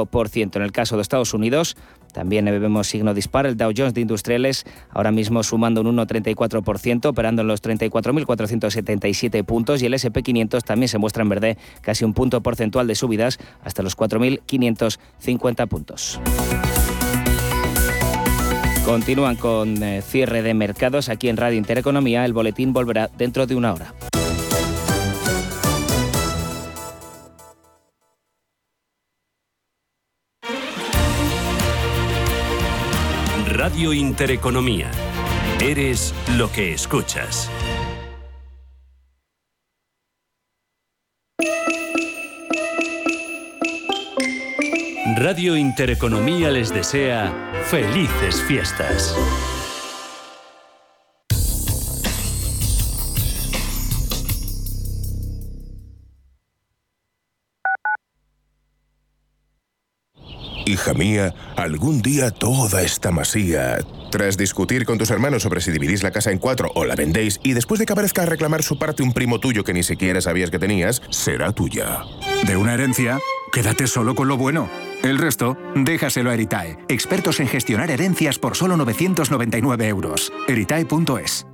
En el caso de Estados Unidos, también vemos signo dispar. El Dow Jones de Industriales ahora mismo sumando un 1,34%, operando en los 34.477 puntos y el SP500 también se muestra en verde casi un punto porcentual de subidas hasta los 4.550 puntos. Continúan con eh, cierre de mercados aquí en Radio Intereconomía. El boletín volverá dentro de una hora. Radio Intereconomía. Eres lo que escuchas. Radio Intereconomía les desea felices fiestas. Hija mía, algún día toda esta masía... Tras discutir con tus hermanos sobre si dividís la casa en cuatro o la vendéis, y después de que aparezca a reclamar su parte un primo tuyo que ni siquiera sabías que tenías, será tuya. De una herencia, quédate solo con lo bueno. El resto, déjaselo a Eritae, expertos en gestionar herencias por solo 999 euros. Eritae.es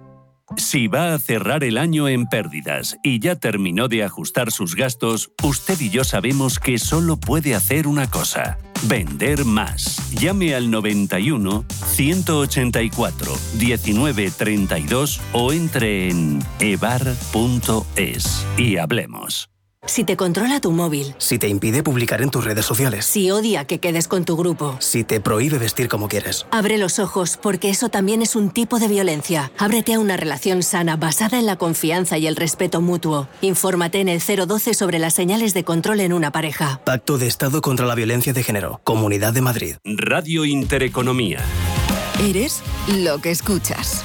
si va a cerrar el año en pérdidas y ya terminó de ajustar sus gastos, usted y yo sabemos que solo puede hacer una cosa. Vender más. Llame al 91 184 1932 o entre en evar.es y hablemos. Si te controla tu móvil. Si te impide publicar en tus redes sociales. Si odia que quedes con tu grupo. Si te prohíbe vestir como quieres. Abre los ojos, porque eso también es un tipo de violencia. Ábrete a una relación sana basada en la confianza y el respeto mutuo. Infórmate en el 012 sobre las señales de control en una pareja. Pacto de Estado contra la Violencia de Género. Comunidad de Madrid. Radio Intereconomía. Eres lo que escuchas.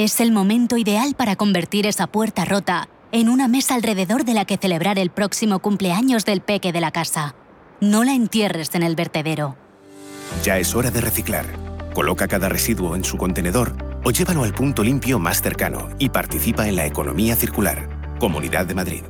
Es el momento ideal para convertir esa puerta rota en una mesa alrededor de la que celebrar el próximo cumpleaños del peque de la casa. No la entierres en el vertedero. Ya es hora de reciclar. Coloca cada residuo en su contenedor o llévalo al punto limpio más cercano y participa en la economía circular. Comunidad de Madrid.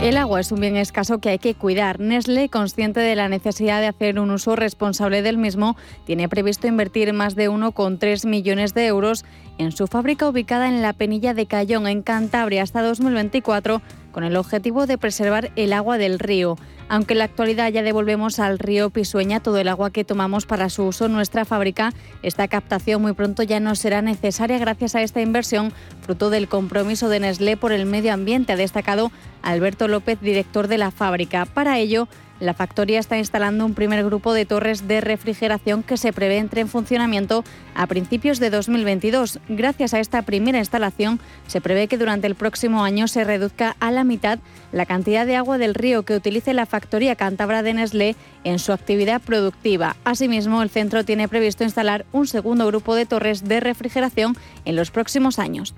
El agua es un bien escaso que hay que cuidar. Nestlé, consciente de la necesidad de hacer un uso responsable del mismo, tiene previsto invertir más de 1,3 millones de euros en su fábrica ubicada en la Penilla de Cayón, en Cantabria, hasta 2024, con el objetivo de preservar el agua del río. Aunque en la actualidad ya devolvemos al río Pisueña todo el agua que tomamos para su uso en nuestra fábrica, esta captación muy pronto ya no será necesaria gracias a esta inversión, fruto del compromiso de Nestlé por el medio ambiente, ha destacado Alberto López, director de la fábrica. Para ello, la factoría está instalando un primer grupo de torres de refrigeración que se prevé entre en funcionamiento a principios de 2022. Gracias a esta primera instalación, se prevé que durante el próximo año se reduzca a la mitad la cantidad de agua del río que utilice la factoría cántabra de Nestlé en su actividad productiva. Asimismo, el centro tiene previsto instalar un segundo grupo de torres de refrigeración en los próximos años.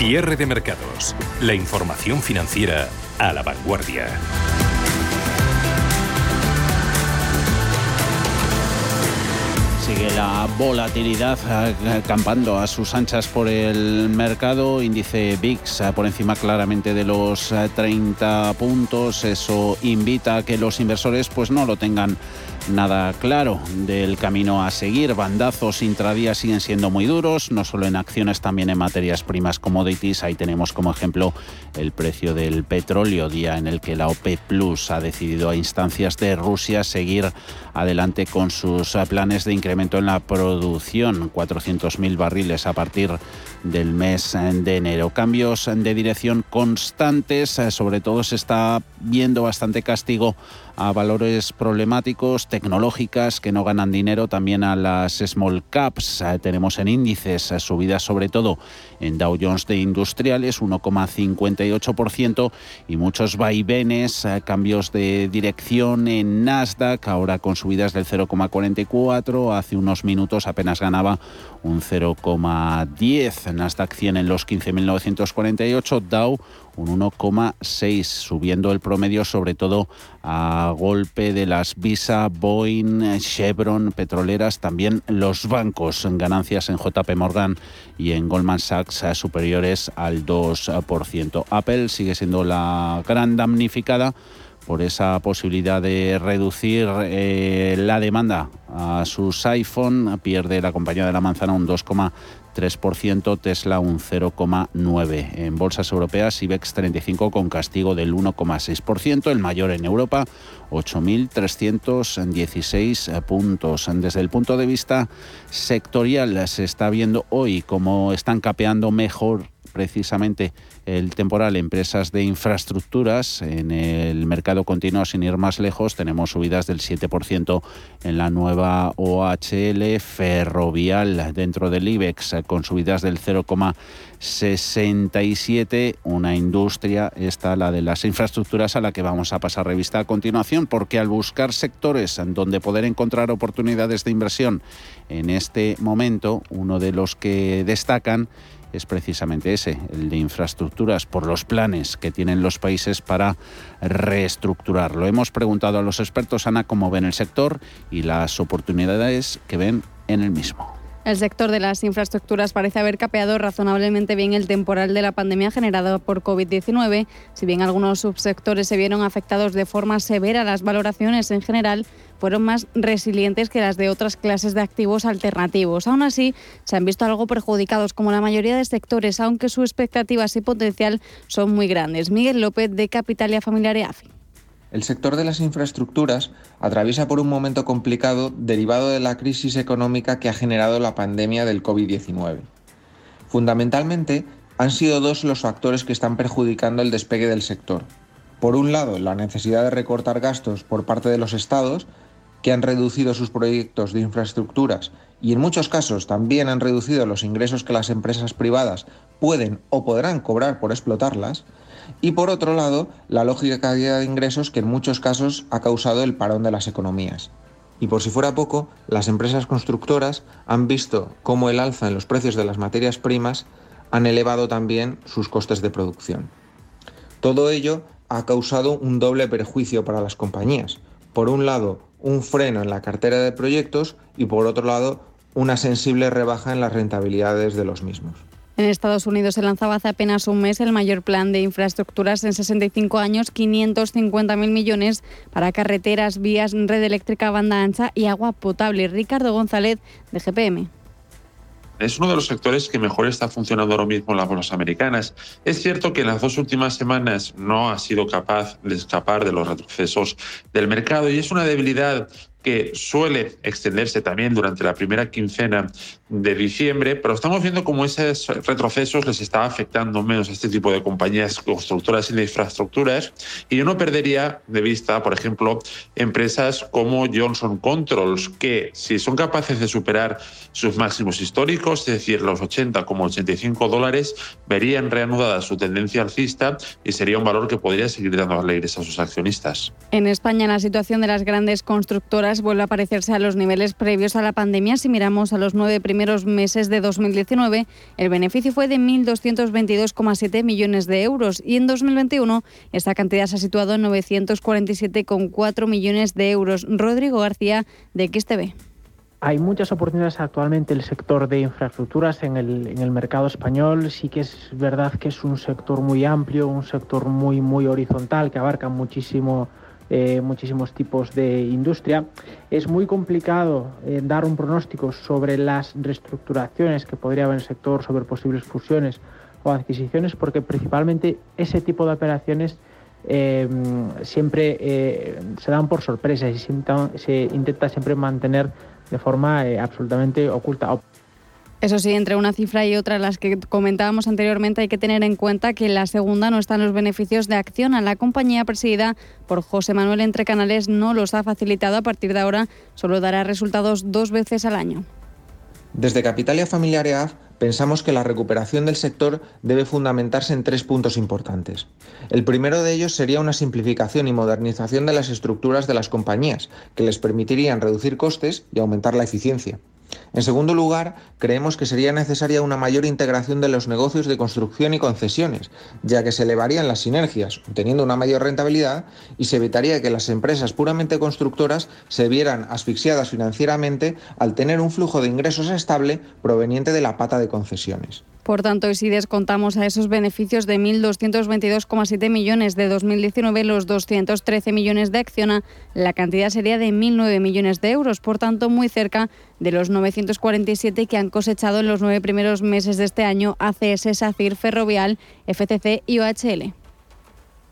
Cierre de mercados. La información financiera a la vanguardia. Sigue la volatilidad acampando a sus anchas por el mercado. Índice VIX por encima claramente de los 30 puntos. Eso invita a que los inversores pues no lo tengan nada claro del camino a seguir. Bandazos intradía siguen siendo muy duros, no solo en acciones, también en materias primas commodities. Ahí tenemos como ejemplo el precio del petróleo, día en el que la OPEP Plus ha decidido a instancias de Rusia seguir adelante con sus planes de incremento en la producción, 400.000 barriles a partir del mes de enero. Cambios de dirección constantes, sobre todo se está viendo bastante castigo a valores problemáticos, tecnológicas que no ganan dinero, también a las small caps. Eh, tenemos en índices eh, subidas sobre todo en Dow Jones de industriales, 1,58% y muchos vaivenes, eh, cambios de dirección en Nasdaq, ahora con subidas del 0,44, hace unos minutos apenas ganaba un 0,10, Nasdaq 100 en los 15.948, Dow un 1,6, subiendo el promedio sobre todo a golpe de las Visa, Boeing, Chevron, petroleras, también los bancos, ganancias en JP Morgan y en Goldman Sachs superiores al 2%. Apple sigue siendo la gran damnificada por esa posibilidad de reducir eh, la demanda a sus iPhone. Pierde la compañía de la manzana un 2,3%, Tesla un 0,9%. En bolsas europeas, IBEX 35 con castigo del 1,6%, el mayor en Europa, 8.316 puntos. Desde el punto de vista sectorial, se está viendo hoy cómo están capeando mejor precisamente el temporal empresas de infraestructuras. En el mercado continuo sin ir más lejos tenemos subidas del 7% en la nueva OHL ferrovial. Dentro del IBEX con subidas del 0,67 una industria esta la de las infraestructuras a la que vamos a pasar revista a continuación porque al buscar sectores en donde poder encontrar oportunidades de inversión en este momento uno de los que destacan es precisamente ese, el de infraestructuras, por los planes que tienen los países para reestructurarlo. Hemos preguntado a los expertos, Ana, cómo ven el sector y las oportunidades que ven en el mismo. El sector de las infraestructuras parece haber capeado razonablemente bien el temporal de la pandemia generado por COVID-19. Si bien algunos subsectores se vieron afectados de forma severa, las valoraciones en general fueron más resilientes que las de otras clases de activos alternativos. Aún así, se han visto algo perjudicados, como la mayoría de sectores, aunque sus expectativas y potencial son muy grandes. Miguel López, de Capitalia Familiar EAFI. El sector de las infraestructuras atraviesa por un momento complicado derivado de la crisis económica que ha generado la pandemia del COVID-19. Fundamentalmente, han sido dos los factores que están perjudicando el despegue del sector. Por un lado, la necesidad de recortar gastos por parte de los estados, que han reducido sus proyectos de infraestructuras y en muchos casos también han reducido los ingresos que las empresas privadas pueden o podrán cobrar por explotarlas, y por otro lado, la lógica caída de ingresos que en muchos casos ha causado el parón de las economías. Y por si fuera poco, las empresas constructoras han visto cómo el alza en los precios de las materias primas han elevado también sus costes de producción. Todo ello ha causado un doble perjuicio para las compañías. Por un lado, un freno en la cartera de proyectos y por otro lado, una sensible rebaja en las rentabilidades de los mismos. En Estados Unidos se lanzaba hace apenas un mes el mayor plan de infraestructuras en 65 años, 550.000 millones para carreteras, vías, red eléctrica, banda ancha y agua potable. Ricardo González, de GPM es uno de los sectores que mejor está funcionando ahora mismo en las bolsas americanas. Es cierto que en las dos últimas semanas no ha sido capaz de escapar de los retrocesos del mercado y es una debilidad que suele extenderse también durante la primera quincena de diciembre, pero estamos viendo cómo esos retrocesos les está afectando menos a este tipo de compañías constructoras y de infraestructuras. Y yo no perdería de vista, por ejemplo, empresas como Johnson Controls, que si son capaces de superar sus máximos históricos, es decir, los 80 como 85 dólares, verían reanudada su tendencia alcista y sería un valor que podría seguir dando alegres a sus accionistas. En España, la situación de las grandes constructoras vuelve a parecerse a los niveles previos a la pandemia. Si miramos a los nueve primeros meses de 2019, el beneficio fue de 1.222,7 millones de euros y en 2021 esta cantidad se ha situado en 947,4 millones de euros. Rodrigo García, de XTV. Hay muchas oportunidades actualmente en el sector de infraestructuras en el, en el, mercado español. Sí que es verdad que es un sector muy amplio, un sector muy, muy horizontal que abarca muchísimo, eh, muchísimos tipos de industria. Es muy complicado eh, dar un pronóstico sobre las reestructuraciones que podría haber en el sector, sobre posibles fusiones o adquisiciones, porque principalmente ese tipo de operaciones eh, siempre se dan por sorpresa y se intenta, siempre mantener de forma absolutamente oculta. Eso sí, entre una cifra y otra, las que comentábamos anteriormente, hay que tener en cuenta que la segunda no están los beneficios de acción. A la compañía presidida por José Manuel Entre Canales no los ha facilitado. A partir de ahora solo dará resultados dos veces al año. Desde Capitalia Familiar EAF pensamos que la recuperación del sector debe fundamentarse en tres puntos importantes. El primero de ellos sería una simplificación y modernización de las estructuras de las compañías, que les permitirían reducir costes y aumentar la eficiencia. En segundo lugar, creemos que sería necesaria una mayor integración de los negocios de construcción y concesiones, ya que se elevarían las sinergias, obteniendo una mayor rentabilidad, y se evitaría que las empresas puramente constructoras se vieran asfixiadas financieramente al tener un flujo de ingresos estable proveniente de la pata de concesiones. Por tanto, y si descontamos a esos beneficios de 1.222,7 millones de 2019 los 213 millones de Acciona, la cantidad sería de 1.009 millones de euros, por tanto muy cerca de los 947 que han cosechado en los nueve primeros meses de este año ACS, SACIR, Ferrovial, FCC y OHL.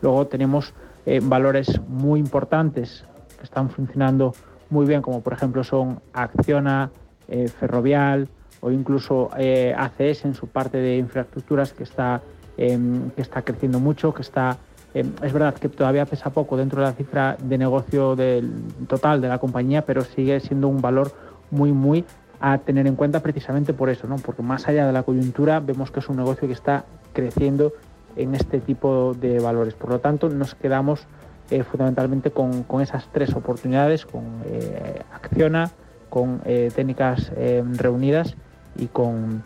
Luego tenemos eh, valores muy importantes que están funcionando muy bien, como por ejemplo son Acciona, eh, Ferrovial, o incluso eh, ACS en su parte de infraestructuras que está, em, que está creciendo mucho, que está... Em, es verdad que todavía pesa poco dentro de la cifra de negocio del total de la compañía, pero sigue siendo un valor muy, muy a tener en cuenta precisamente por eso, ¿no? porque más allá de la coyuntura vemos que es un negocio que está creciendo en este tipo de valores. Por lo tanto, nos quedamos eh, fundamentalmente con, con, esas tres oportunidades, con eh, Acciona, con eh, técnicas reunidas y con,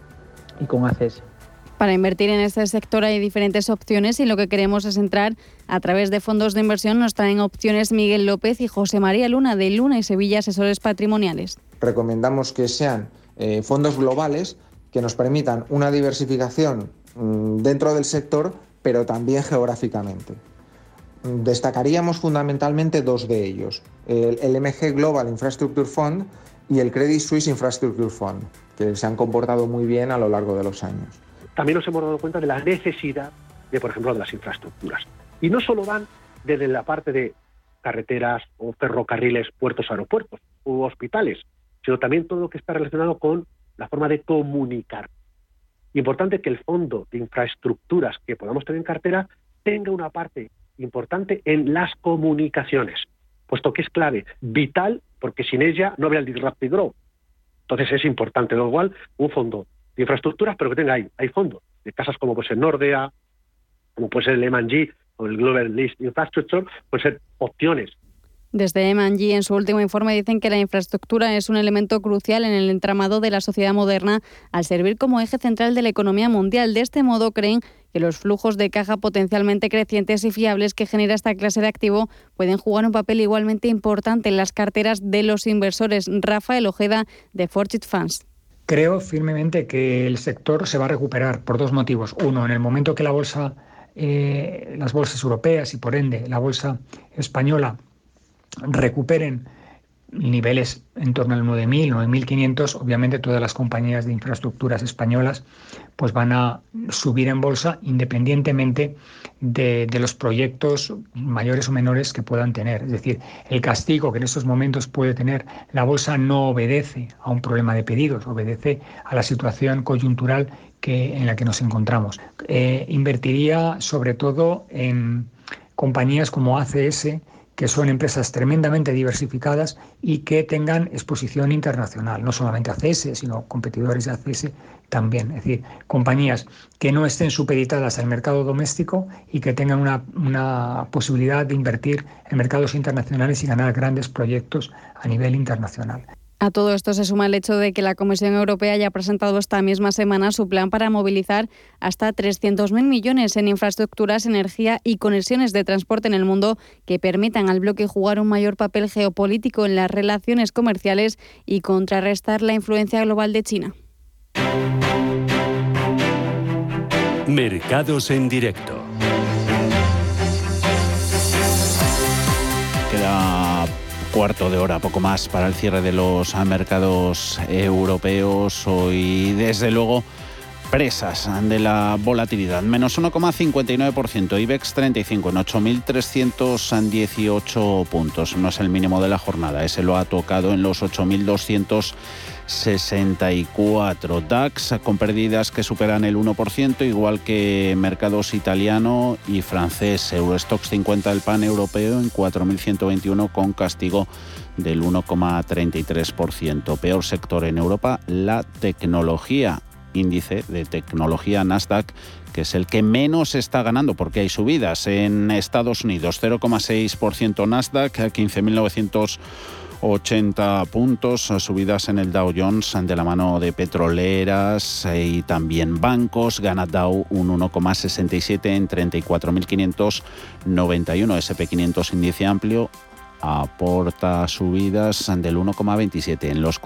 y con ACS. Para invertir en este sector hay diferentes opciones y lo que queremos es entrar a través de fondos de inversión. Nos traen opciones Miguel López y José María Luna de Luna y Sevilla Asesores Patrimoniales. Recomendamos que sean eh, fondos globales que nos permitan una diversificación mm, dentro del sector, pero también geográficamente. Destacaríamos fundamentalmente dos de ellos, el, el MG Global Infrastructure Fund y el Credit Suisse Infrastructure Fund, que se han comportado muy bien a lo largo de los años. También nos hemos dado cuenta de la necesidad de, por ejemplo, de las infraestructuras. Y no solo van desde la parte de carreteras o ferrocarriles, puertos, aeropuertos u hospitales, sino también todo lo que está relacionado con la forma de comunicar. Importante que el fondo de infraestructuras que podamos tener en cartera tenga una parte importante en las comunicaciones, puesto que es clave, vital porque sin ella no habría el disruptive growth. Entonces es importante, lo igual, un fondo de infraestructuras, pero que tenga ahí, hay fondos de casas como puede ser Nordea, como puede ser el M&G o el Global List Infrastructure, pueden ser opciones desde M&G en su último informe dicen que la infraestructura es un elemento crucial en el entramado de la sociedad moderna al servir como eje central de la economía mundial. De este modo creen que los flujos de caja potencialmente crecientes y fiables que genera esta clase de activo pueden jugar un papel igualmente importante en las carteras de los inversores. Rafael Ojeda de Fortune Funds. Creo firmemente que el sector se va a recuperar por dos motivos. Uno, en el momento que la bolsa, eh, las bolsas europeas y por ende la bolsa española recuperen niveles en torno al 9.000, 9.500, obviamente todas las compañías de infraestructuras españolas pues van a subir en bolsa independientemente de, de, los proyectos mayores o menores que puedan tener. Es decir, el castigo que en estos momentos puede tener la bolsa no obedece a un problema de pedidos, obedece a la situación coyuntural que, en la que nos encontramos. Eh, invertiría sobre todo en compañías como ACS, que son empresas tremendamente diversificadas y que tengan exposición internacional, no solamente ACS, sino competidores de ACS también. Es decir, compañías que no estén supeditadas al mercado doméstico y que tengan una, una posibilidad de invertir en mercados internacionales y ganar grandes proyectos a nivel internacional. A todo esto se suma el hecho de que la Comisión Europea haya presentado esta misma semana su plan para movilizar hasta 300.000 millones en infraestructuras, energía y conexiones de transporte en el mundo que permitan al bloque jugar un mayor papel geopolítico en las relaciones comerciales y contrarrestar la influencia global de China. Mercados en directo. Cuarto de hora, poco más para el cierre de los mercados europeos. Hoy, desde luego, presas de la volatilidad. Menos 1,59%. IBEX 35 en 8.318 puntos. No es el mínimo de la jornada. Ese lo ha tocado en los 8.200 64. DAX con pérdidas que superan el 1%, igual que mercados italiano y francés. Eurostox 50 el pan europeo en 4.121 con castigo del 1,33%. Peor sector en Europa, la tecnología. Índice de tecnología Nasdaq que es el que menos está ganando porque hay subidas en Estados Unidos, 0,6% Nasdaq, 15.900 80 puntos, subidas en el Dow Jones de la mano de petroleras eh, y también bancos. Gana Dow un 1,67 en 34.591. SP500 índice amplio aporta subidas del 1,27 en los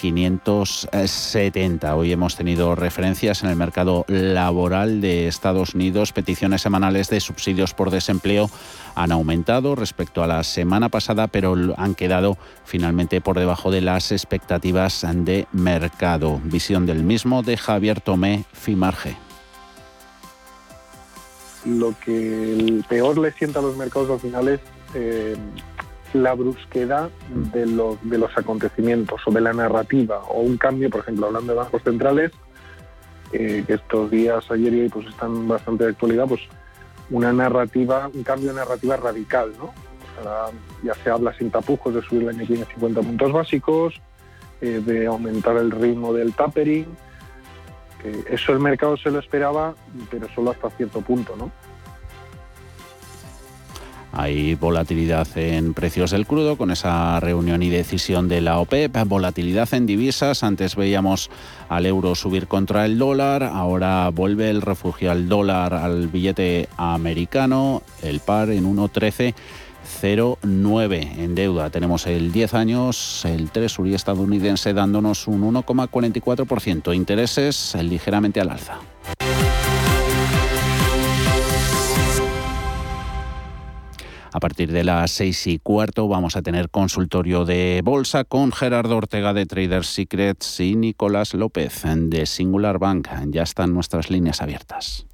4.570. Hoy hemos tenido referencias en el mercado laboral de Estados Unidos. Peticiones semanales de subsidios por desempleo han aumentado respecto a la semana pasada, pero han quedado finalmente por debajo de las expectativas de mercado. Visión del mismo de Javier Tomé Fimarge lo que peor le sienta a los mercados al final es eh, la brusquedad de los, de los acontecimientos o de la narrativa o un cambio, por ejemplo, hablando de bancos centrales, eh, que estos días, ayer y hoy, pues están bastante de actualidad, pues una narrativa, un cambio de narrativa radical, ¿no? ya se habla sin tapujos de subir el año 50 puntos básicos, eh, de aumentar el ritmo del tapering. eso el mercado se lo esperaba, pero solo hasta cierto punto, ¿no? Hay volatilidad en precios del crudo con esa reunión y decisión de la OPEP, volatilidad en divisas, antes veíamos al euro subir contra el dólar, ahora vuelve el refugio al dólar al billete americano, el par en 1.1309 en deuda. Tenemos el 10 años, el Treasury estadounidense dándonos un 1,44%. Intereses ligeramente al alza. A partir de las seis y cuarto vamos a tener consultorio de bolsa con Gerardo Ortega de Trader Secrets y Nicolás López de Singular Bank. Ya están nuestras líneas abiertas.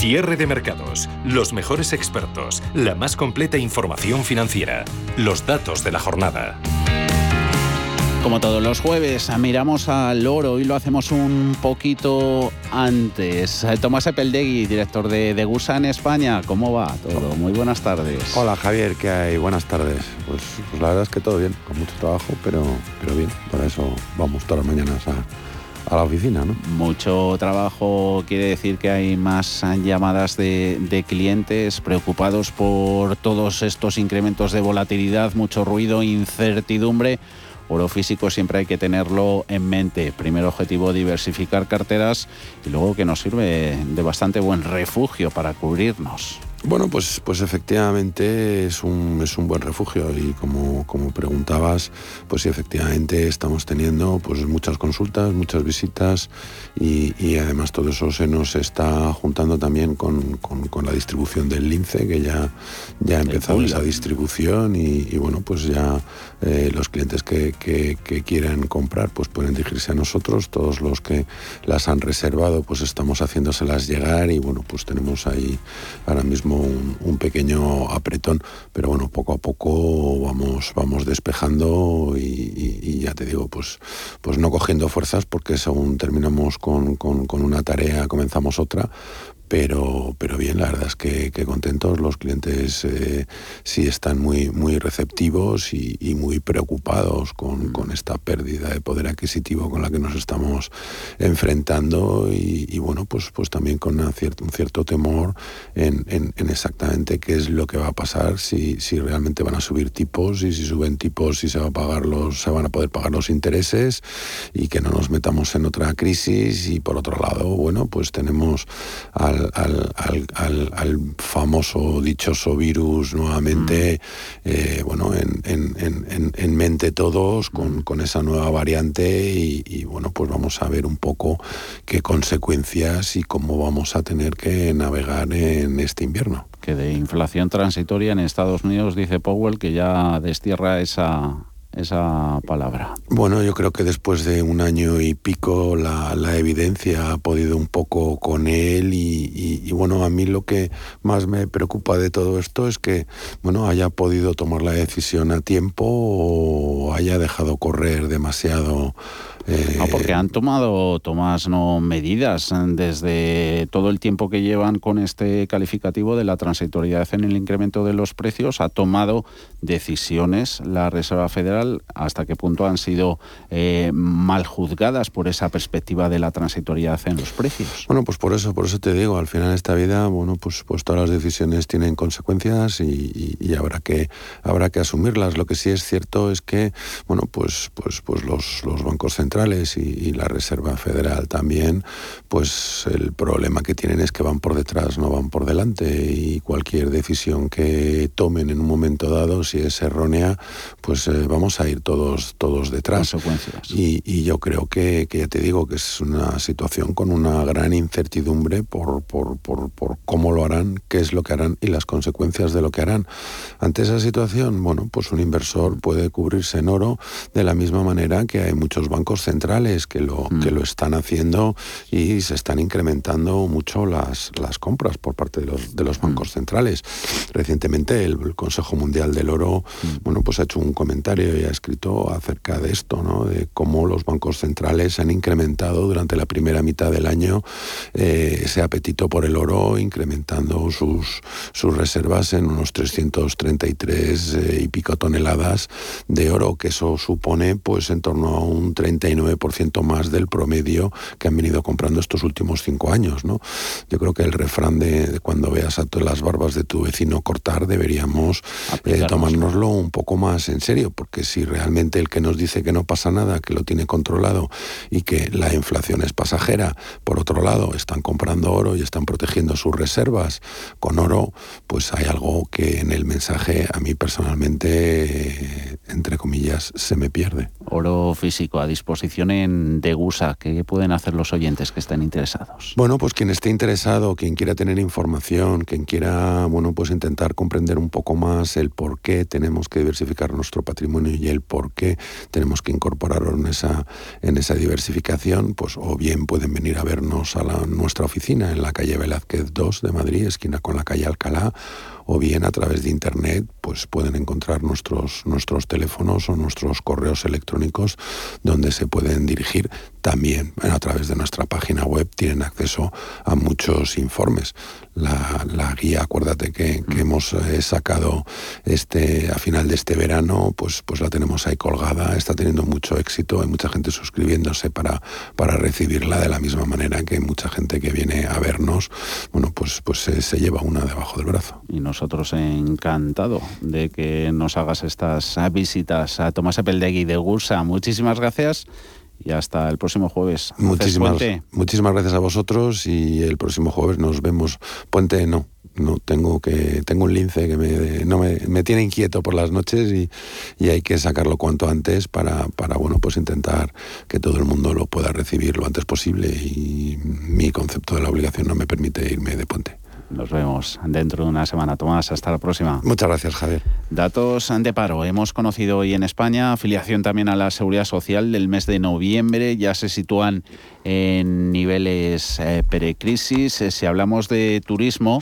Cierre de mercados, los mejores expertos, la más completa información financiera, los datos de la jornada. Como todos los jueves, miramos al oro y lo hacemos un poquito antes. Tomás Epeldegui, director de, de en España, ¿cómo va todo? Muy buenas tardes. Hola Javier, ¿qué hay? Buenas tardes. Pues, pues la verdad es que todo bien, con mucho trabajo, pero, pero bien. Para eso vamos todas las mañanas a, a la oficina. ¿no? Mucho trabajo quiere decir que hay más llamadas de, clientes preocupados por todos estos incrementos de volatilidad, mucho ruido, incertidumbre. Oro físico siempre hay que tenerlo en mente. Primer objetivo, diversificar carteras y luego que nos sirve de bastante buen refugio para cubrirnos. Bueno, pues, pues efectivamente es un, es un buen refugio y como, como preguntabas, pues sí, efectivamente estamos teniendo pues muchas consultas, muchas visitas y, además todo eso se nos está juntando también con, la distribución del lince, que ya, ya ha empezado esa distribución y, bueno, pues ya eh, los clientes que, que, quieren comprar pues pueden dirigirse a nosotros, todos los que las han reservado pues estamos haciéndoselas llegar y bueno, pues tenemos ahí ahora mismo un, pequeño apretón, pero bueno, poco a poco vamos, vamos despejando y, ya te digo, pues, pues no cogiendo fuerzas porque según terminamos con, con una tarea comenzamos otra, pero, pero bien, la verdad es que, contentos, los clientes eh, sí están muy, muy receptivos y, muy preocupados con, esta pérdida de poder adquisitivo con la que nos estamos enfrentando y, bueno, pues, pues también con un cierto temor en, exactamente qué es lo que va a pasar, si, si realmente van a subir tipos y si suben tipos, si se, va a pagar los, se van a poder pagar los intereses y que no nos metamos en otra crisis y por otro lado, bueno, pues tenemos al al, famoso dichoso virus nuevamente, mm. eh, bueno, en, mente todos con, mm. esa nueva variante y, bueno, pues vamos a ver un poco qué consecuencias y cómo vamos a tener que navegar en este invierno. Que de inflación transitoria en Estados Unidos dice Powell que ya destierra esa esa palabra? Bueno, yo creo que después de un año y pico la, evidencia ha podido un poco con él y, bueno, a mí lo que más me preocupa de todo esto es que, bueno, haya podido tomar la decisión a tiempo o haya dejado correr demasiado no, porque han tomado, Tomás, no medidas desde todo el tiempo que llevan con este calificativo de la transitoriedad en el incremento de los precios, ha tomado decisiones la Reserva Federal, hasta qué punto han sido eh, mal juzgadas por esa perspectiva de la transitoriedad en los precios. Bueno, pues por eso, por eso te digo, al final esta vida, bueno, pues, pues todas las decisiones tienen consecuencias y, habrá que habrá que asumirlas. Lo que sí es cierto es que, bueno, pues, pues, pues los, los bancos centrales y, la Reserva Federal también, pues el problema que tienen es que van por detrás, no van por delante y cualquier decisión que tomen en un momento dado, si es errónea, pues eh, vamos a ir todos, todos detrás. Y, y, yo creo que, que, ya te digo que es una situación con una gran incertidumbre por, por, por, por cómo lo harán, qué es lo que harán y las consecuencias de lo que harán. Ante esa situación, bueno, pues un inversor puede cubrirse en oro de la misma manera que hay muchos bancos centrales que lo, que mm. lo están haciendo y se están incrementando mucho las, las compras por parte de los, de los mm. bancos centrales. Recientemente el, Consejo Mundial del Oro mm. bueno, pues ha hecho un comentario y ha escrito acerca de esto, ¿no? de cómo los bancos centrales han incrementado durante la primera mitad del año eh, ese apetito por el oro, incrementando sus, sus reservas en unos 333 eh, y pico toneladas de oro, que eso supone pues en torno a un 30 9% más del promedio que han venido comprando estos últimos cinco años. ¿no? Yo creo que el refrán de, cuando veas a todas las barbas de tu vecino cortar deberíamos eh, tomárnoslo un poco más en serio, porque si realmente el que nos dice que no pasa nada, que lo tiene controlado y que la inflación es pasajera, por otro lado están comprando oro y están protegiendo sus reservas con oro, pues hay algo que en el mensaje a mí personalmente, entre comillas, se me pierde. Oro físico a disposición exposición en Degusa. ¿Qué pueden hacer los oyentes que estén interesados? Bueno, pues quien esté interesado, quien quiera tener información, quien quiera, bueno, pues intentar comprender un poco más el por qué tenemos que diversificar nuestro patrimonio y el por qué tenemos que incorporarlo en esa, en esa diversificación, pues o bien pueden venir a vernos a nuestra oficina en la calle Velázquez 2 de Madrid, esquina con la calle Alcalá, o bien a través de internet pues pueden encontrar nuestros, nuestros teléfonos o nuestros correos electrónicos donde se pueden dirigir también a través de nuestra página web tienen acceso a muchos informes. La, guía, acuérdate que, mm. hemos eh, sacado este a final de este verano, pues, pues la tenemos ahí colgada, está teniendo mucho éxito, hay mucha gente suscribiéndose para, para recibirla de la misma manera que mucha gente que viene a vernos, bueno, pues, pues se, lleva una debajo del brazo. Y nosotros encantado de que nos hagas estas visitas a Tomás Epeldegui de Gursa. Muchísimas gracias y hasta el próximo jueves. Muchísimas, muchísimas gracias a vosotros y el próximo jueves nos vemos. Puente no, no tengo que tengo un lince que me, no me, tiene inquieto por las noches y, y, hay que sacarlo cuanto antes para, para bueno pues intentar que todo el mundo lo pueda recibir lo antes posible y mi concepto de la obligación no me permite irme de puente. Nos vemos dentro de una semana. Tomás, hasta la próxima. Muchas gracias, Javier. Datos de paro. Hemos conocido hoy en España afiliación también a la Seguridad Social del mes de noviembre. Ya se sitúan en niveles eh, precrisis. Eh, si hablamos de turismo,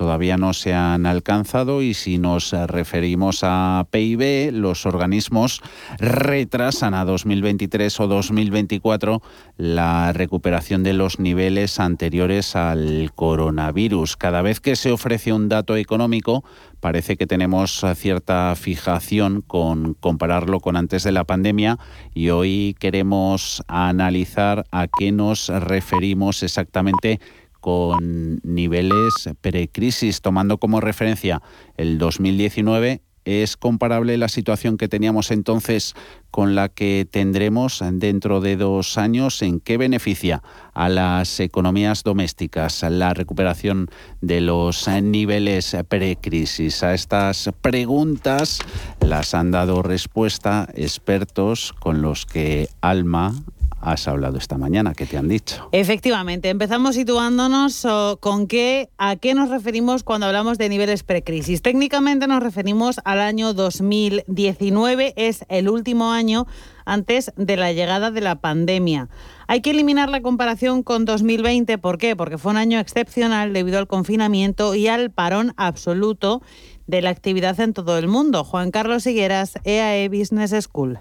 todavía no se han alcanzado y si nos referimos a PIB, los organismos retrasan a 2023 o 2024 la recuperación de los niveles anteriores al coronavirus. Cada vez que se ofrece un dato económico, parece que tenemos cierta fijación con compararlo con antes de la pandemia y hoy queremos analizar a qué nos referimos exactamente con niveles precrisis, tomando como referencia el 2019 ¿Es comparable la situación que teníamos entonces con la que tendremos dentro de dos años? ¿En qué beneficia a las economías domésticas la recuperación de los niveles precrisis? A estas preguntas las han dado respuesta expertos con los que Alma has hablado esta mañana. ¿Qué te han dicho? Efectivamente, empezamos situándonos con qué, a qué nos referimos cuando hablamos de niveles precrisis. Técnicamente nos referimos al año 2019, es el último año antes de la llegada de la pandemia. Hay que eliminar la comparación con 2020, ¿por qué? Porque fue un año excepcional debido al confinamiento y al parón absoluto de la actividad en todo el mundo. Juan Carlos Higueras, EAE Business School.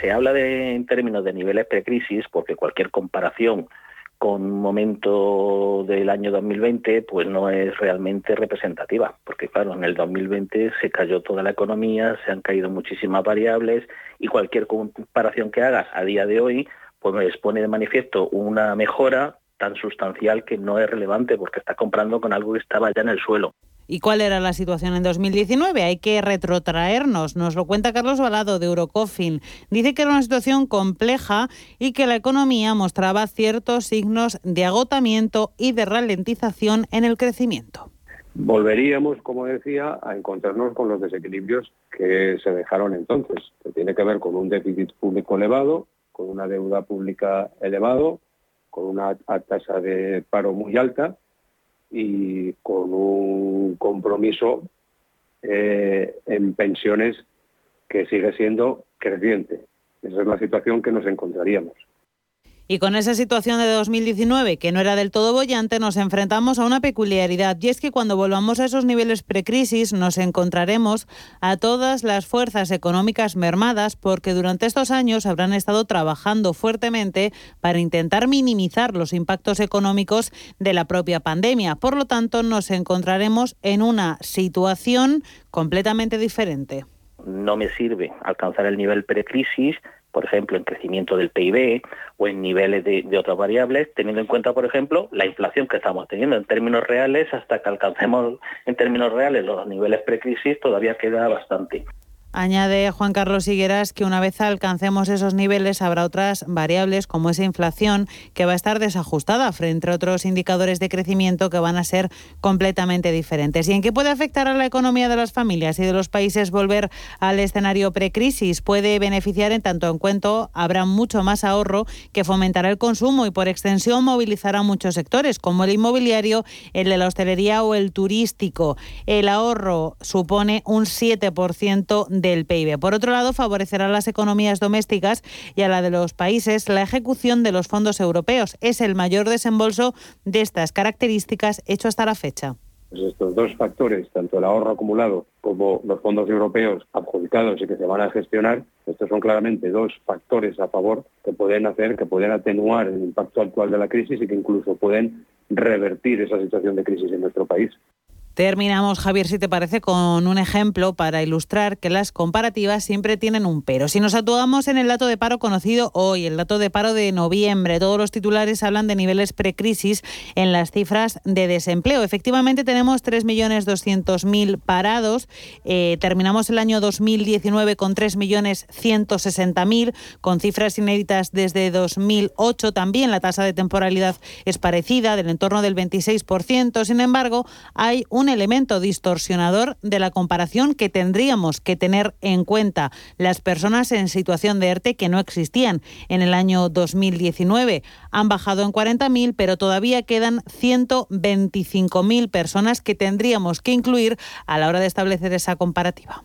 Se habla en términos de niveles precrisis porque cualquier comparación con un momento del año 2020 pues no es realmente representativa, porque claro, en el 2020 se cayó toda la economía, se han caído muchísimas variables y cualquier comparación que hagas a día de hoy pues pone de manifiesto una mejora tan sustancial que no es relevante porque está comprando con algo que estaba ya en el suelo. ¿Y cuál era la situación en 2019? Hay que retrotraernos. Nos lo cuenta Carlos Balado de Eurocofin. Dice que era una situación compleja y que la economía mostraba ciertos signos de agotamiento y de ralentización en el crecimiento. Volveríamos, como decía, a encontrarnos con los desequilibrios que se dejaron entonces, que tiene que ver con un déficit público elevado, con una deuda pública elevado, con una tasa de paro muy alta y con un compromiso eh, en pensiones que sigue siendo creciente. Esa es la situación que nos encontraríamos. Y con esa situación de 2019, que no era del todo bollante, nos enfrentamos a una peculiaridad. Y es que cuando volvamos a esos niveles precrisis, nos encontraremos a todas las fuerzas económicas mermadas, porque durante estos años habrán estado trabajando fuertemente para intentar minimizar los impactos económicos de la propia pandemia. Por lo tanto, nos encontraremos en una situación completamente diferente. No me sirve alcanzar el nivel precrisis por ejemplo, en crecimiento del PIB o en niveles de, otras variables, teniendo en cuenta, por ejemplo, la inflación que estamos teniendo en términos reales, hasta que alcancemos en términos reales los niveles precrisis, todavía queda bastante. Añade Juan Carlos Higueras que una vez alcancemos esos niveles habrá otras variables como esa inflación que va a estar desajustada frente a otros indicadores de crecimiento que van a ser completamente diferentes. ¿Y en qué puede afectar a la economía de las familias y de los países volver al escenario precrisis? Puede beneficiar en tanto en cuanto habrá mucho más ahorro que fomentará el consumo y por extensión movilizará muchos sectores como el inmobiliario, el de la hostelería o el turístico. El ahorro supone un 7% del PIB. Por otro lado, favorecerá a las economías domésticas y a la de los países la ejecución de los fondos europeos. Es el mayor desembolso de estas características hecho hasta la fecha. Pues estos dos factores, tanto el ahorro acumulado como los fondos europeos adjudicados y que se van a gestionar, estos son claramente dos factores a favor que pueden hacer, que pueden atenuar el impacto actual de la crisis y que incluso pueden revertir esa situación de crisis en nuestro país. Terminamos, Javier, si te parece, con un ejemplo para ilustrar que las comparativas siempre tienen un pero. Si nos actuamos en el dato de paro conocido hoy, el dato de paro de noviembre, todos los titulares hablan de niveles precrisis en las cifras de desempleo. Efectivamente, tenemos 3.200.000 parados. Eh, terminamos el año 2019 con 3.160.000, con cifras inéditas desde 2008. También la tasa de temporalidad es parecida, del entorno del 26%. Sin embargo, hay un un elemento distorsionador de la comparación que tendríamos que tener en cuenta. Las personas en situación de ERTE que no existían en el año 2019 han bajado en 40.000, pero todavía quedan 125.000 personas que tendríamos que incluir a la hora de establecer esa comparativa.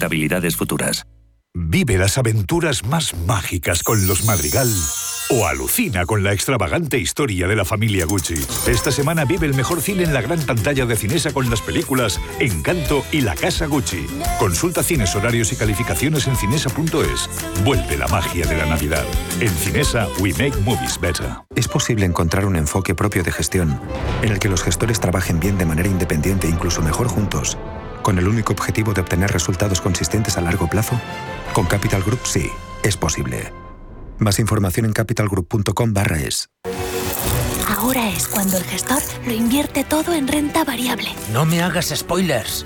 rentabilidades futuras. Vive las aventuras más mágicas con los Madrigal o alucina con la extravagante historia de la familia Gucci. Esta semana vive el mejor cine en la gran pantalla de Cinesa con las películas Encanto y La Casa Gucci. Consulta cines, horarios y calificaciones en cinesa.es. Vuelve la magia de la Navidad. En Cinesa, we make movies better. Es posible encontrar un enfoque propio de gestión en el que los gestores trabajen bien de manera independiente e incluso mejor juntos con el único objetivo de obtener resultados consistentes a largo plazo? Con Capital Group sí, es posible. Más información en capitalgroup.com barra es. Ahora es cuando el gestor lo invierte todo en renta variable. No me hagas spoilers.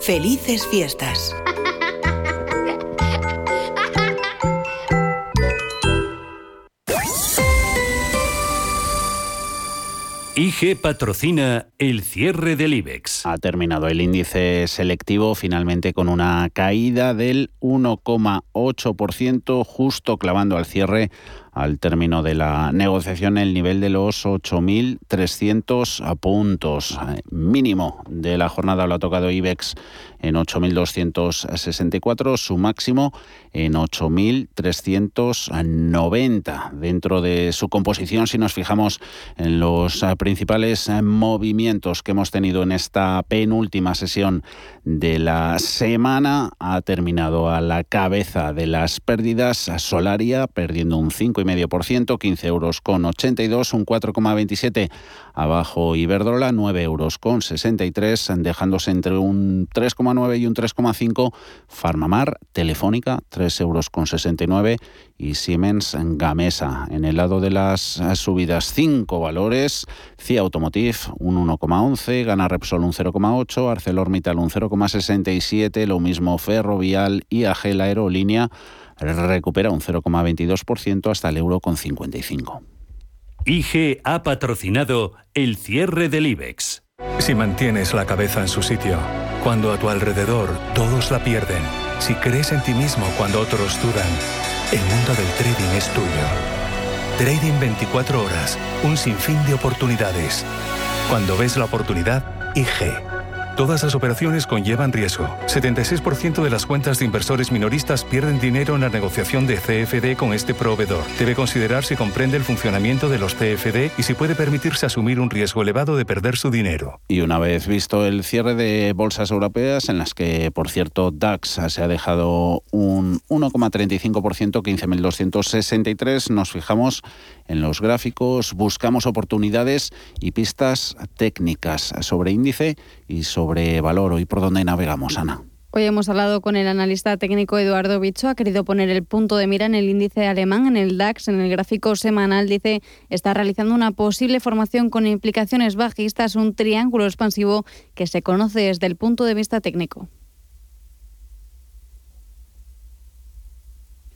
Felices fiestas. IG patrocina el cierre del IBEX. Ha terminado el índice selectivo finalmente con una caída del 1,8%, justo clavando al cierre al término de la negociación el nivel de los 8.300 puntos. Mínimo de la jornada lo ha tocado IBEX en 8.264, su máximo en 8.390. Dentro de su composición, si nos fijamos en los principales movimientos que hemos tenido en esta penúltima sesión de la semana, ha terminado a la cabeza de las pérdidas. Solaria, perdiendo un 5,5%, 15 euros con 82, un 4,27 abajo Iberdrola, 9 euros con 63, dejándose entre un 3,9 y un 3,5 Farmamar, Telefónica, 3 euros con 69 y Siemens Gamesa. En el lado de las subidas, 5 valores, CIA Automotive un 1,11, Gana Repsol un 0,8, ArcelorMittal un 0,67, lo mismo Ferrovial y Agel Aerolínea recupera un 0,22% hasta el euro con 55. IG ha patrocinado el cierre del IBEX. Si mantienes la cabeza en su sitio, cuando a tu alrededor todos la pierden, si crees en ti mismo cuando otros dudan, el mundo del trading es tuyo. Trading 24 horas, un sinfín de oportunidades. Cuando ves la oportunidad, IG Todas las operaciones conllevan riesgo. 76% de las cuentas de inversores minoristas pierden dinero en la negociación de CFD con este proveedor. Debe considerar si comprende el funcionamiento de los CFD y si puede permitirse asumir un riesgo elevado de perder su dinero. Y una vez visto el cierre de bolsas europeas, en las que, por cierto, DAX se ha dejado un 1,35%, 15.263, nos fijamos en los gráficos, buscamos oportunidades y pistas técnicas sobre índice y sobre valor. ¿Hoy por dónde navegamos, Ana? Hoy hemos hablado con el analista técnico Eduardo Bicho, ha querido poner el punto de mira en el índice alemán, en el DAX, en el gráfico semanal, dice, está realizando una posible formación con implicaciones bajistas, un triángulo expansivo que se conoce desde el punto de vista técnico.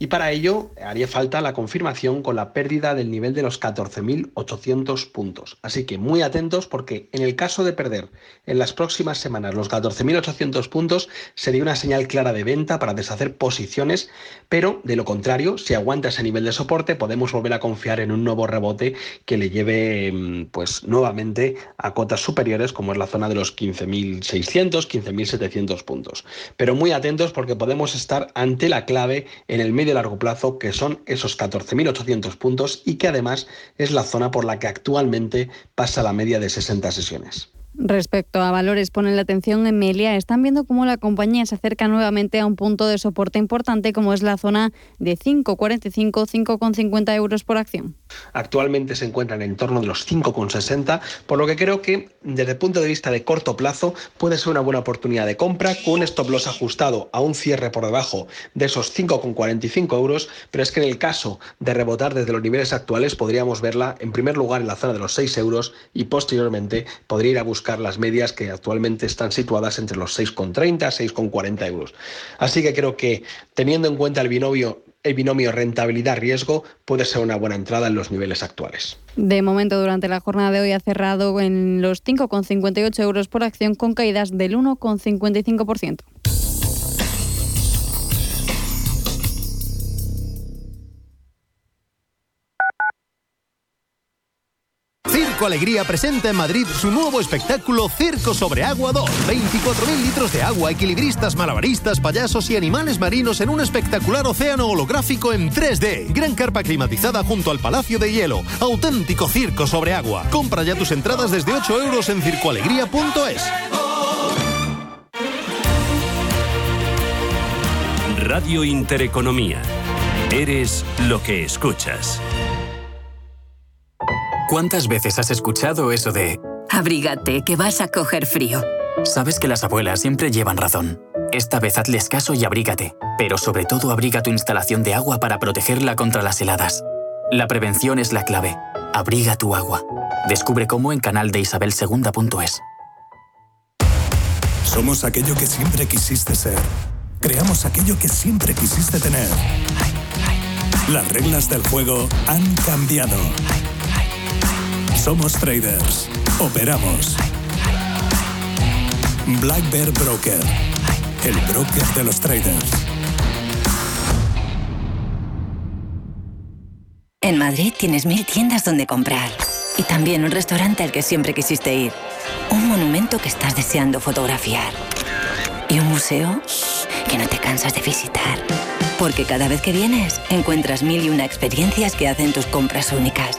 Y para ello haría falta la confirmación con la pérdida del nivel de los 14.800 puntos. Así que muy atentos porque en el caso de perder en las próximas semanas los 14.800 puntos sería una señal clara de venta para deshacer posiciones, pero de lo contrario, si aguanta ese nivel de soporte podemos volver a confiar en un nuevo rebote que le lleve mm, pues nuevamente a cotas superiores como es la zona de los 15.600, 15.700 puntos. Pero muy atentos porque podemos estar ante la clave en el medio largo plazo, que son esos 14.800 puntos y que además es la zona por la que actualmente pasa la media de 60 sesiones. Respecto a valores, ponen la atención en Melia. Están viendo cómo la compañía se acerca nuevamente a un punto de soporte importante como es la zona de 5,45, 5,50 euros por acción. Actualmente se encuentran en torno de los 5,60, por lo que creo que desde el punto de vista de corto plazo puede ser una buena oportunidad de compra con un stop loss ajustado a un cierre por debajo de esos 5,45 euros, pero es que en el caso de rebotar desde los niveles actuales podríamos verla en primer lugar en la zona de los 6 euros y posteriormente podría ir a buscar las medias que actualmente están situadas entre los 6,30 6,40 euros. Así que creo que teniendo en cuenta el binomio el binomio rentabilidad-riesgo puede ser una buena entrada en los niveles actuales. De momento, durante la jornada de hoy ha cerrado en los 5,58 euros por acción con caídas del 1,55%. Circo Alegría presenta en Madrid su nuevo espectáculo Circo sobre Agua 2. 24.000 litros de agua, equilibristas, malabaristas, payasos y animales marinos en un espectacular océano holográfico en 3D. Gran carpa climatizada junto al Palacio de Hielo. Auténtico circo sobre agua. Compra ya tus entradas desde 8 euros en circoalegría.es. Radio Intereconomía. Eres lo que escuchas. ¿Cuántas veces has escuchado eso de... Abrígate, que vas a coger frío? Sabes que las abuelas siempre llevan razón. Esta vez hazles caso y abrígate, pero sobre todo abriga tu instalación de agua para protegerla contra las heladas. La prevención es la clave. Abriga tu agua. Descubre cómo en canal de Isabel Somos aquello que siempre quisiste ser. Creamos aquello que siempre quisiste tener. Las reglas del juego han cambiado. Somos traders. Operamos. Black Bear Broker. El broker de los traders. En Madrid tienes mil tiendas donde comprar. Y también un restaurante al que siempre quisiste ir. Un monumento que estás deseando fotografiar. Y un museo que no te cansas de visitar. Porque cada vez que vienes, encuentras mil y una experiencias que hacen tus compras únicas.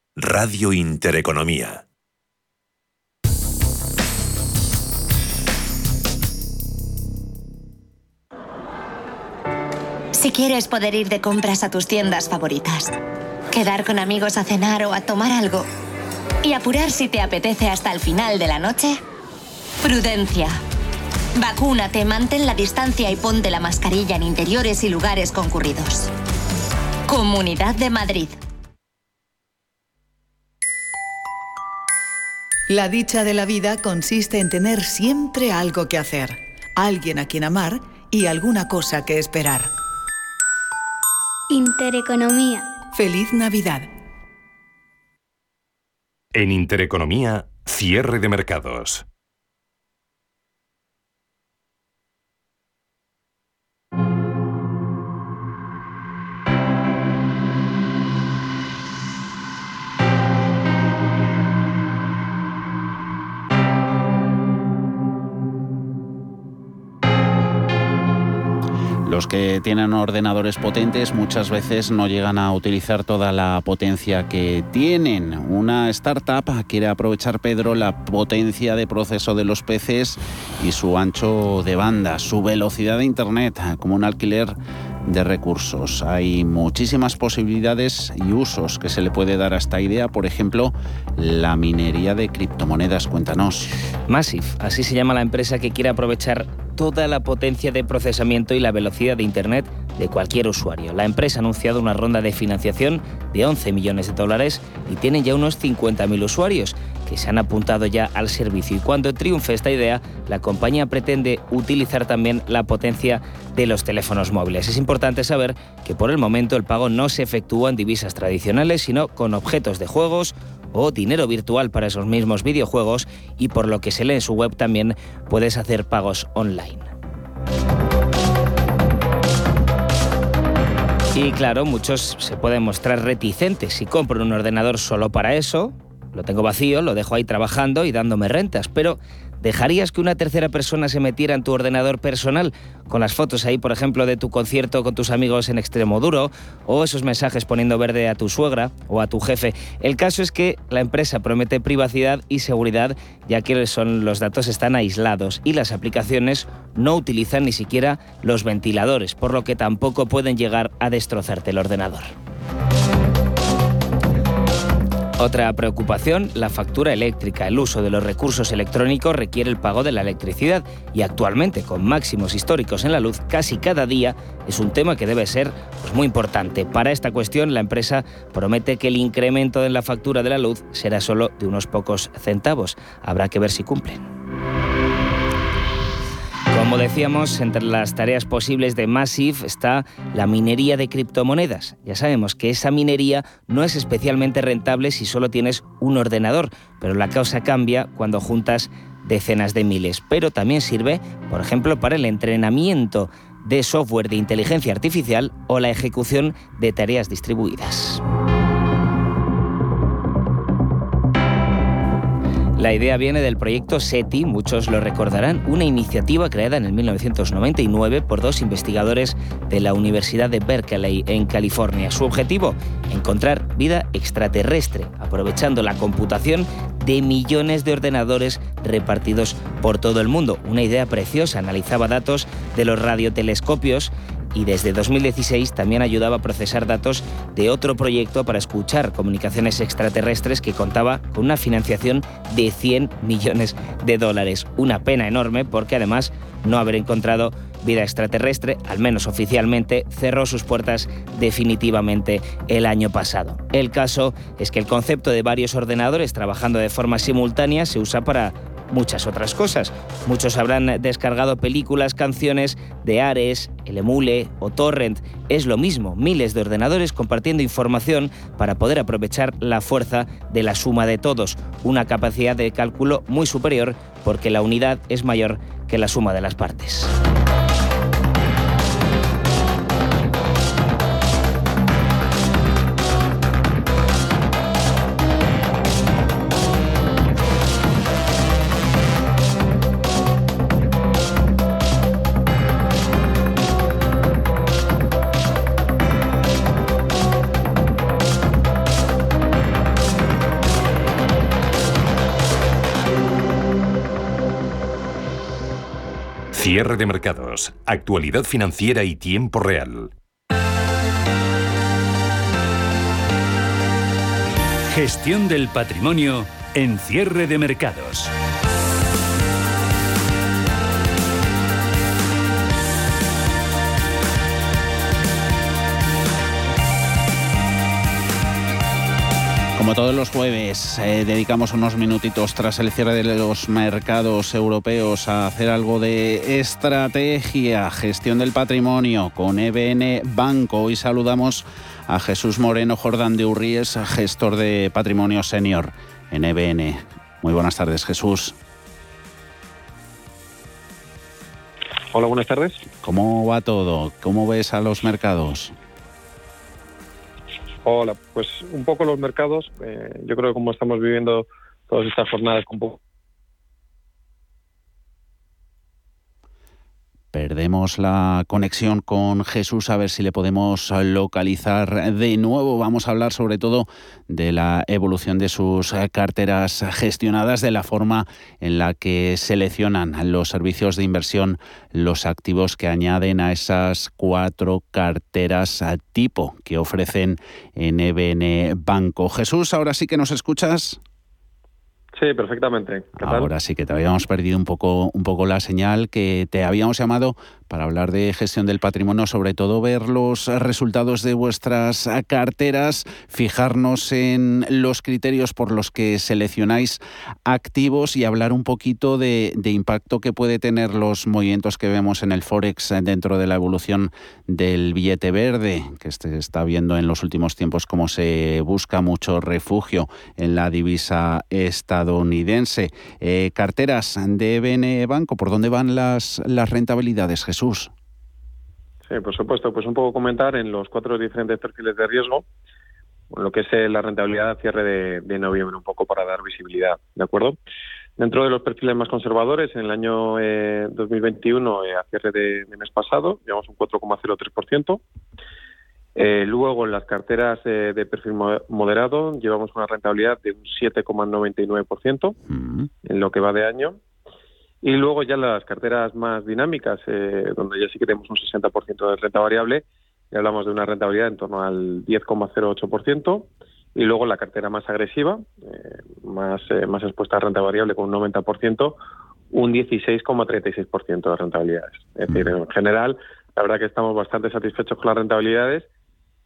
Radio Intereconomía. Si quieres poder ir de compras a tus tiendas favoritas, quedar con amigos a cenar o a tomar algo y apurar si te apetece hasta el final de la noche, prudencia. Vacúnate, mantén la distancia y ponte la mascarilla en interiores y lugares concurridos. Comunidad de Madrid. La dicha de la vida consiste en tener siempre algo que hacer, alguien a quien amar y alguna cosa que esperar. Intereconomía. Feliz Navidad. En Intereconomía, cierre de mercados. Los que tienen ordenadores potentes muchas veces no llegan a utilizar toda la potencia que tienen. Una startup quiere aprovechar, Pedro, la potencia de proceso de los PCs y su ancho de banda, su velocidad de Internet, como un alquiler de recursos. Hay muchísimas posibilidades y usos que se le puede dar a esta idea, por ejemplo, la minería de criptomonedas. Cuéntanos. Massive, así se llama la empresa que quiere aprovechar toda la potencia de procesamiento y la velocidad de Internet de cualquier usuario. La empresa ha anunciado una ronda de financiación de 11 millones de dólares y tiene ya unos 50.000 usuarios que se han apuntado ya al servicio. Y cuando triunfe esta idea, la compañía pretende utilizar también la potencia de los teléfonos móviles. Es importante saber que por el momento el pago no se efectúa en divisas tradicionales, sino con objetos de juegos o dinero virtual para esos mismos videojuegos y por lo que se lee en su web también puedes hacer pagos online. Y claro, muchos se pueden mostrar reticentes si compro un ordenador solo para eso. Lo tengo vacío, lo dejo ahí trabajando y dándome rentas, pero ¿Dejarías que una tercera persona se metiera en tu ordenador personal con las fotos ahí, por ejemplo, de tu concierto con tus amigos en extremo duro o esos mensajes poniendo verde a tu suegra o a tu jefe? El caso es que la empresa promete privacidad y seguridad ya que son, los datos están aislados y las aplicaciones no utilizan ni siquiera los ventiladores, por lo que tampoco pueden llegar a destrozarte el ordenador. Otra preocupación, la factura eléctrica. El uso de los recursos electrónicos requiere el pago de la electricidad y actualmente, con máximos históricos en la luz, casi cada día es un tema que debe ser pues, muy importante. Para esta cuestión, la empresa promete que el incremento en la factura de la luz será solo de unos pocos centavos. Habrá que ver si cumplen. Como decíamos, entre las tareas posibles de Massive está la minería de criptomonedas. Ya sabemos que esa minería no es especialmente rentable si solo tienes un ordenador, pero la causa cambia cuando juntas decenas de miles. Pero también sirve, por ejemplo, para el entrenamiento de software de inteligencia artificial o la ejecución de tareas distribuidas. La idea viene del proyecto SETI, muchos lo recordarán, una iniciativa creada en el 1999 por dos investigadores de la Universidad de Berkeley en California. Su objetivo, encontrar vida extraterrestre, aprovechando la computación de millones de ordenadores repartidos por todo el mundo. Una idea preciosa, analizaba datos de los radiotelescopios y desde 2016 también ayudaba a procesar datos de otro proyecto para escuchar comunicaciones extraterrestres que contaba con una financiación de 100 millones de dólares. Una pena enorme porque además no haber encontrado vida extraterrestre, al menos oficialmente, cerró sus puertas definitivamente el año pasado. El caso es que el concepto de varios ordenadores trabajando de forma simultánea se usa para muchas otras cosas. Muchos habrán descargado películas, canciones de Ares, el Emule o Torrent. Es lo mismo, miles de ordenadores compartiendo información para poder aprovechar la fuerza de la suma de todos, una capacidad de cálculo muy superior porque la unidad es mayor que la suma de las partes. Cierre de mercados, actualidad financiera y tiempo real. Gestión del patrimonio en cierre de mercados. Como todos los jueves, eh, dedicamos unos minutitos tras el cierre de los mercados europeos a hacer algo de estrategia, gestión del patrimonio con EBN Banco. Hoy saludamos a Jesús Moreno Jordán de Urríes, gestor de patrimonio senior en EBN. Muy buenas tardes, Jesús. Hola, buenas tardes. ¿Cómo va todo? ¿Cómo ves a los mercados? Hola, pues un poco los mercados, eh, yo creo que como estamos viviendo todas estas jornadas con poco Perdemos la conexión con Jesús a ver si le podemos localizar de nuevo. Vamos a hablar sobre todo de la evolución de sus carteras gestionadas, de la forma en la que seleccionan los servicios de inversión los activos que añaden a esas cuatro carteras a tipo que ofrecen en EBN Banco. Jesús, ahora sí que nos escuchas. Sí, perfectamente. Ahora sí que te habíamos perdido un poco, un poco la señal, que te habíamos llamado para hablar de gestión del patrimonio, sobre todo ver los resultados de vuestras carteras, fijarnos en los criterios por los que seleccionáis activos y hablar un poquito de, impacto que puede tener los movimientos que vemos en el Forex dentro de la evolución del billete verde, que se está viendo en los últimos tiempos cómo se busca mucho refugio en la divisa estadounidense. Eh, carteras de BN Banco, ¿por dónde van las, las rentabilidades, Jesús? Sí, por supuesto. Pues un poco comentar en los cuatro diferentes perfiles de riesgo lo que es eh, la rentabilidad a cierre de, noviembre, un poco para dar visibilidad, ¿de acuerdo? Dentro de los perfiles más conservadores, en el año 2021, eh, eh, a cierre de, mes pasado, llevamos un 4,03%. Luego, en las carteras de perfil moderado, llevamos una rentabilidad de un 7,99% en lo que va de año. Y luego ya las carteras más dinámicas, eh, donde ya sí que tenemos un 60% de renta variable, y hablamos de una rentabilidad en torno al 10,08%. Y luego la cartera más agresiva, eh, más, eh, más expuesta a renta variable con un 90%, un 16,36% de rentabilidades. Es decir, en general, la verdad que estamos bastante satisfechos con las rentabilidades.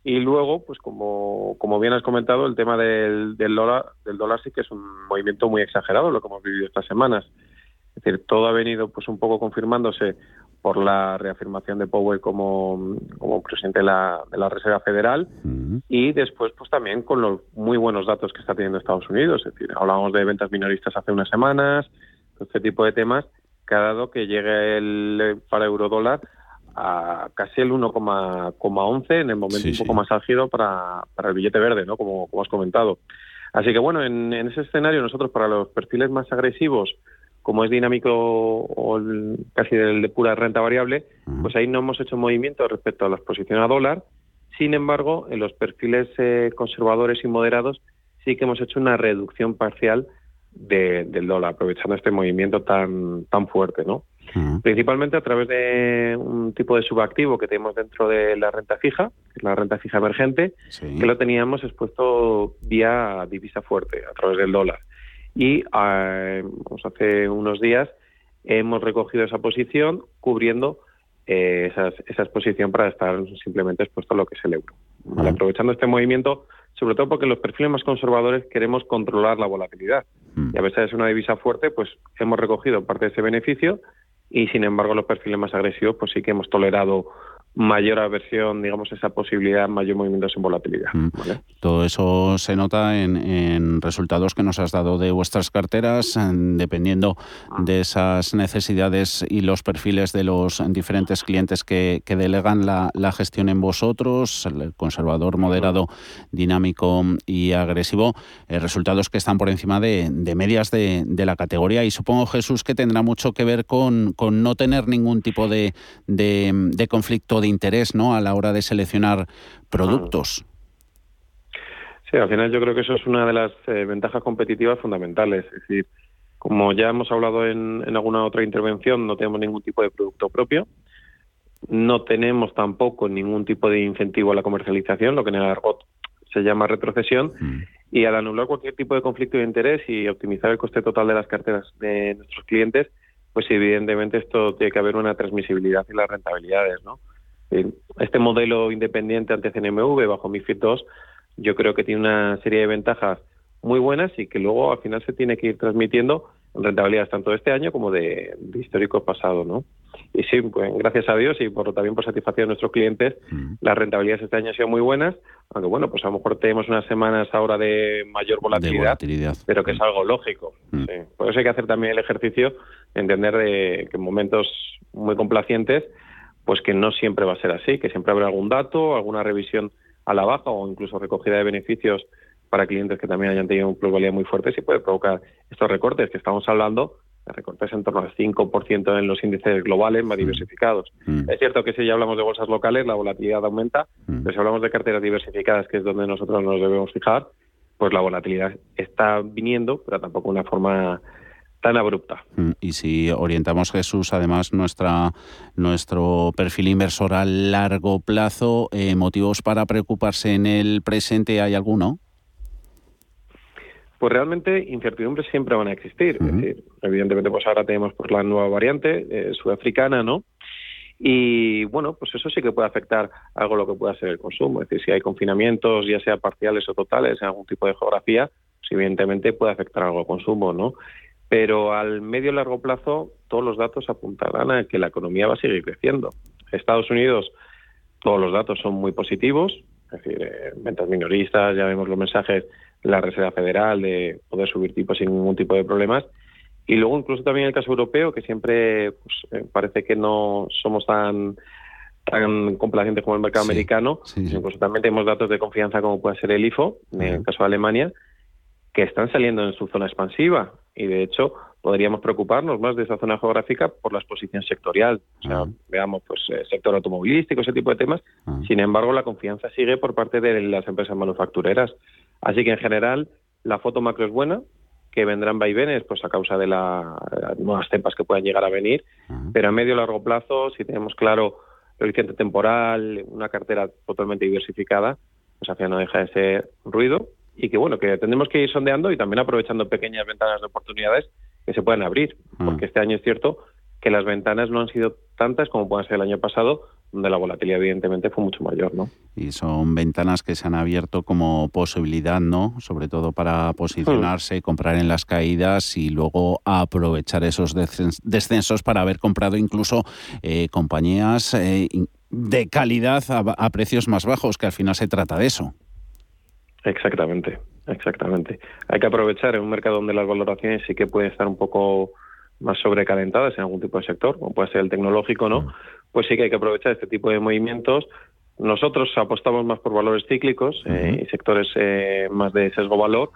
Y luego, pues como, como bien has comentado, el tema del, del, dólar, del dólar sí que es un movimiento muy exagerado, lo que hemos vivido estas semanas. Es decir, todo ha venido pues un poco confirmándose por la reafirmación de Powell como, como presidente de la, de la Reserva Federal y después pues también con los muy buenos datos que está teniendo Estados Unidos. Es decir, hablábamos de ventas minoristas hace unas semanas, este tipo de temas que ha dado que llegue el para euro dólar a casi el 1,11 en el momento un poco más álgido para, para el billete verde, ¿no? Como, como has comentado. Así que bueno, en, en ese escenario nosotros para los perfiles más agresivos como es dinámico o casi de, pura renta variable, pues ahí no hemos hecho movimiento respecto a la exposición a dólar. Sin embargo, en los perfiles eh, conservadores y moderados sí que hemos hecho una reducción parcial del dólar, aprovechando este movimiento tan, tan fuerte, ¿no? Principalmente a través de un tipo de subactivo que tenemos dentro de la renta fija, la renta fija emergente, que lo teníamos expuesto vía divisa fuerte, a través del dólar. Y eh, pues hace unos días hemos recogido esa posición cubriendo eh, esa exposición para estar simplemente expuesto a lo que es el euro. Aprovechando este movimiento, sobre todo porque los perfiles más conservadores queremos controlar la volatilidad. Y a veces es una divisa fuerte, pues hemos recogido parte de ese beneficio y sin embargo los perfiles más agresivos pues sí que hemos tolerado mayor aversión, digamos, esa posibilidad, mayor movimiento sin volatilidad. Mm. Todo eso se nota en, resultados que nos has dado de vuestras carteras, dependiendo de esas necesidades y los perfiles de los diferentes clientes que, delegan la, gestión en vosotros, el conservador, moderado, dinámico y agresivo, eh, resultados que están por encima de, medias de, la categoría y supongo, Jesús, que tendrá mucho que ver con, no tener ningún tipo de, de conflicto interés ¿no? a la hora de seleccionar productos. Sí, al final yo creo que eso es una de las eh, ventajas competitivas fundamentales. Es decir, como ya hemos hablado en, alguna otra intervención, no tenemos ningún tipo de producto propio, no tenemos tampoco ningún tipo de incentivo a la comercialización, lo que en el argot se llama retrocesión, mm. y al anular cualquier tipo de conflicto de interés y optimizar el coste total de las carteras de nuestros clientes, pues evidentemente esto tiene que haber una transmisibilidad y las rentabilidades, ¿no? Este modelo independiente ante CNMV bajo MIFID II yo creo que tiene una serie de ventajas muy buenas y que luego al final se tiene que ir transmitiendo en rentabilidades tanto de este año como de, histórico pasado, ¿no? Y sí, pues gracias a Dios y por también por satisfacción de nuestros clientes, mm. las rentabilidades este año han sido muy buenas, aunque bueno, pues a lo mejor tenemos unas semanas ahora de mayor volatilidad, pero que es algo lógico. Mm. Por eso hay que hacer también el ejercicio de entender de que en momentos muy complacientes, pues que no siempre va a ser así, que siempre habrá algún dato, alguna revisión a la baja o incluso recogida de beneficios para clientes que también hayan tenido un plusvalía muy fuerte, y puede provocar estos recortes que estamos hablando, recortes en torno al 5% en los índices globales más mm. diversificados. Mm. Es cierto que si ya hablamos de bolsas locales, la volatilidad aumenta, mm. pero si hablamos de carteras diversificadas, que es donde nosotros nos debemos fijar, pues la volatilidad está viniendo, pero tampoco de una forma tan abrupta. Y si orientamos, Jesús, además nuestra nuestro perfil inversor a largo plazo, eh, ¿motivos para preocuparse en el presente hay alguno? Pues realmente incertidumbres siempre van a existir. Es decir, evidentemente, pues ahora tenemos pues la nueva variante eh, sudafricana, ¿no? Y bueno, pues eso sí que puede afectar algo lo que pueda ser el consumo. Es decir, si hay confinamientos, ya sea parciales o totales, en algún tipo de geografía, pues evidentemente puede afectar algo al consumo, ¿no? Pero al medio y largo plazo, todos los datos apuntarán a que la economía va a seguir creciendo. Estados Unidos, todos los datos son muy positivos, es decir, eh, ventas minoristas, ya vemos los mensajes de la Reserva Federal de poder subir tipos sin ningún tipo de problemas. Y luego incluso también el caso europeo, que siempre pues, eh, parece que no somos tan tan complacientes como el mercado americano, incluso también tenemos datos de confianza como puede ser el IFO, en el caso de Alemania, que están saliendo en su zona expansiva y de hecho podríamos preocuparnos más de esa zona geográfica por la exposición sectorial. O sea, veamos, pues, eh, sector automovilístico, ese tipo de temas. Sin embargo, la confianza sigue por parte de las empresas manufactureras. Así que, en general, la foto macro es buena, que vendrán vaivenes pues a causa de las nuevas cepas que puedan llegar a venir, pero a medio y largo plazo, si tenemos claro el horizonte temporal, una cartera totalmente diversificada, pues al final no deja de ser ruido y que bueno, que tendremos que ir sondeando y también aprovechando pequeñas ventanas de oportunidades que se pueden abrir, mm. porque este año es cierto que las ventanas no han sido tantas como pueden ser el año pasado, donde la volatilidad evidentemente fue mucho mayor, ¿no? Y son ventanas que se han abierto como posibilidad, ¿no? Sobre todo para posicionarse, mm. comprar en las caídas y luego aprovechar esos descensos para haber comprado incluso eh, compañías eh, de calidad a precios más bajos, que al final se trata de eso. Exactamente, exactamente. Hay que aprovechar en un mercado donde las valoraciones sí que pueden estar un poco más sobrecalentadas en algún tipo de sector, como puede ser el tecnológico, ¿no? Pues sí que hay que aprovechar este tipo de movimientos. Nosotros apostamos más por valores cíclicos eh, y sectores eh, más de sesgo valor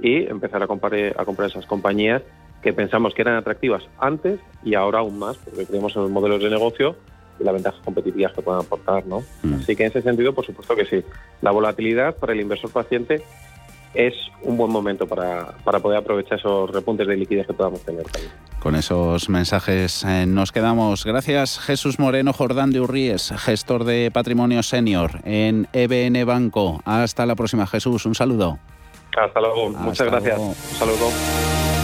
y empezar a comprar, a comprar esas compañías que pensamos que eran atractivas antes y ahora aún más, porque creemos en los modelos de negocio y las ventajas competitivas que puedan aportar, ¿no? Mm. Así que en ese sentido, por supuesto que sí. La volatilidad para el inversor paciente es un buen momento para, para poder aprovechar esos repuntes de liquidez que podamos tener también. Con esos mensajes eh, nos quedamos. Gracias Jesús Moreno Jordán de Urríes, gestor de patrimonio senior en EBN Banco. Hasta la próxima Jesús, un saludo. Hasta luego, muchas gracias. Un saludo.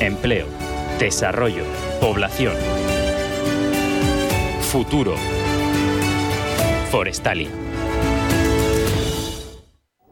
Empleo, desarrollo, población. Futuro. Forestalia.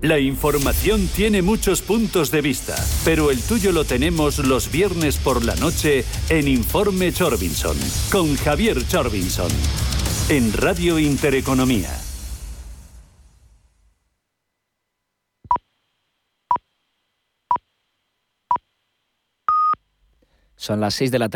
La información tiene muchos puntos de vista, pero el tuyo lo tenemos los viernes por la noche en Informe Chorbinson, con Javier Chorbinson, en Radio Intereconomía. Son las 6 de la tarde.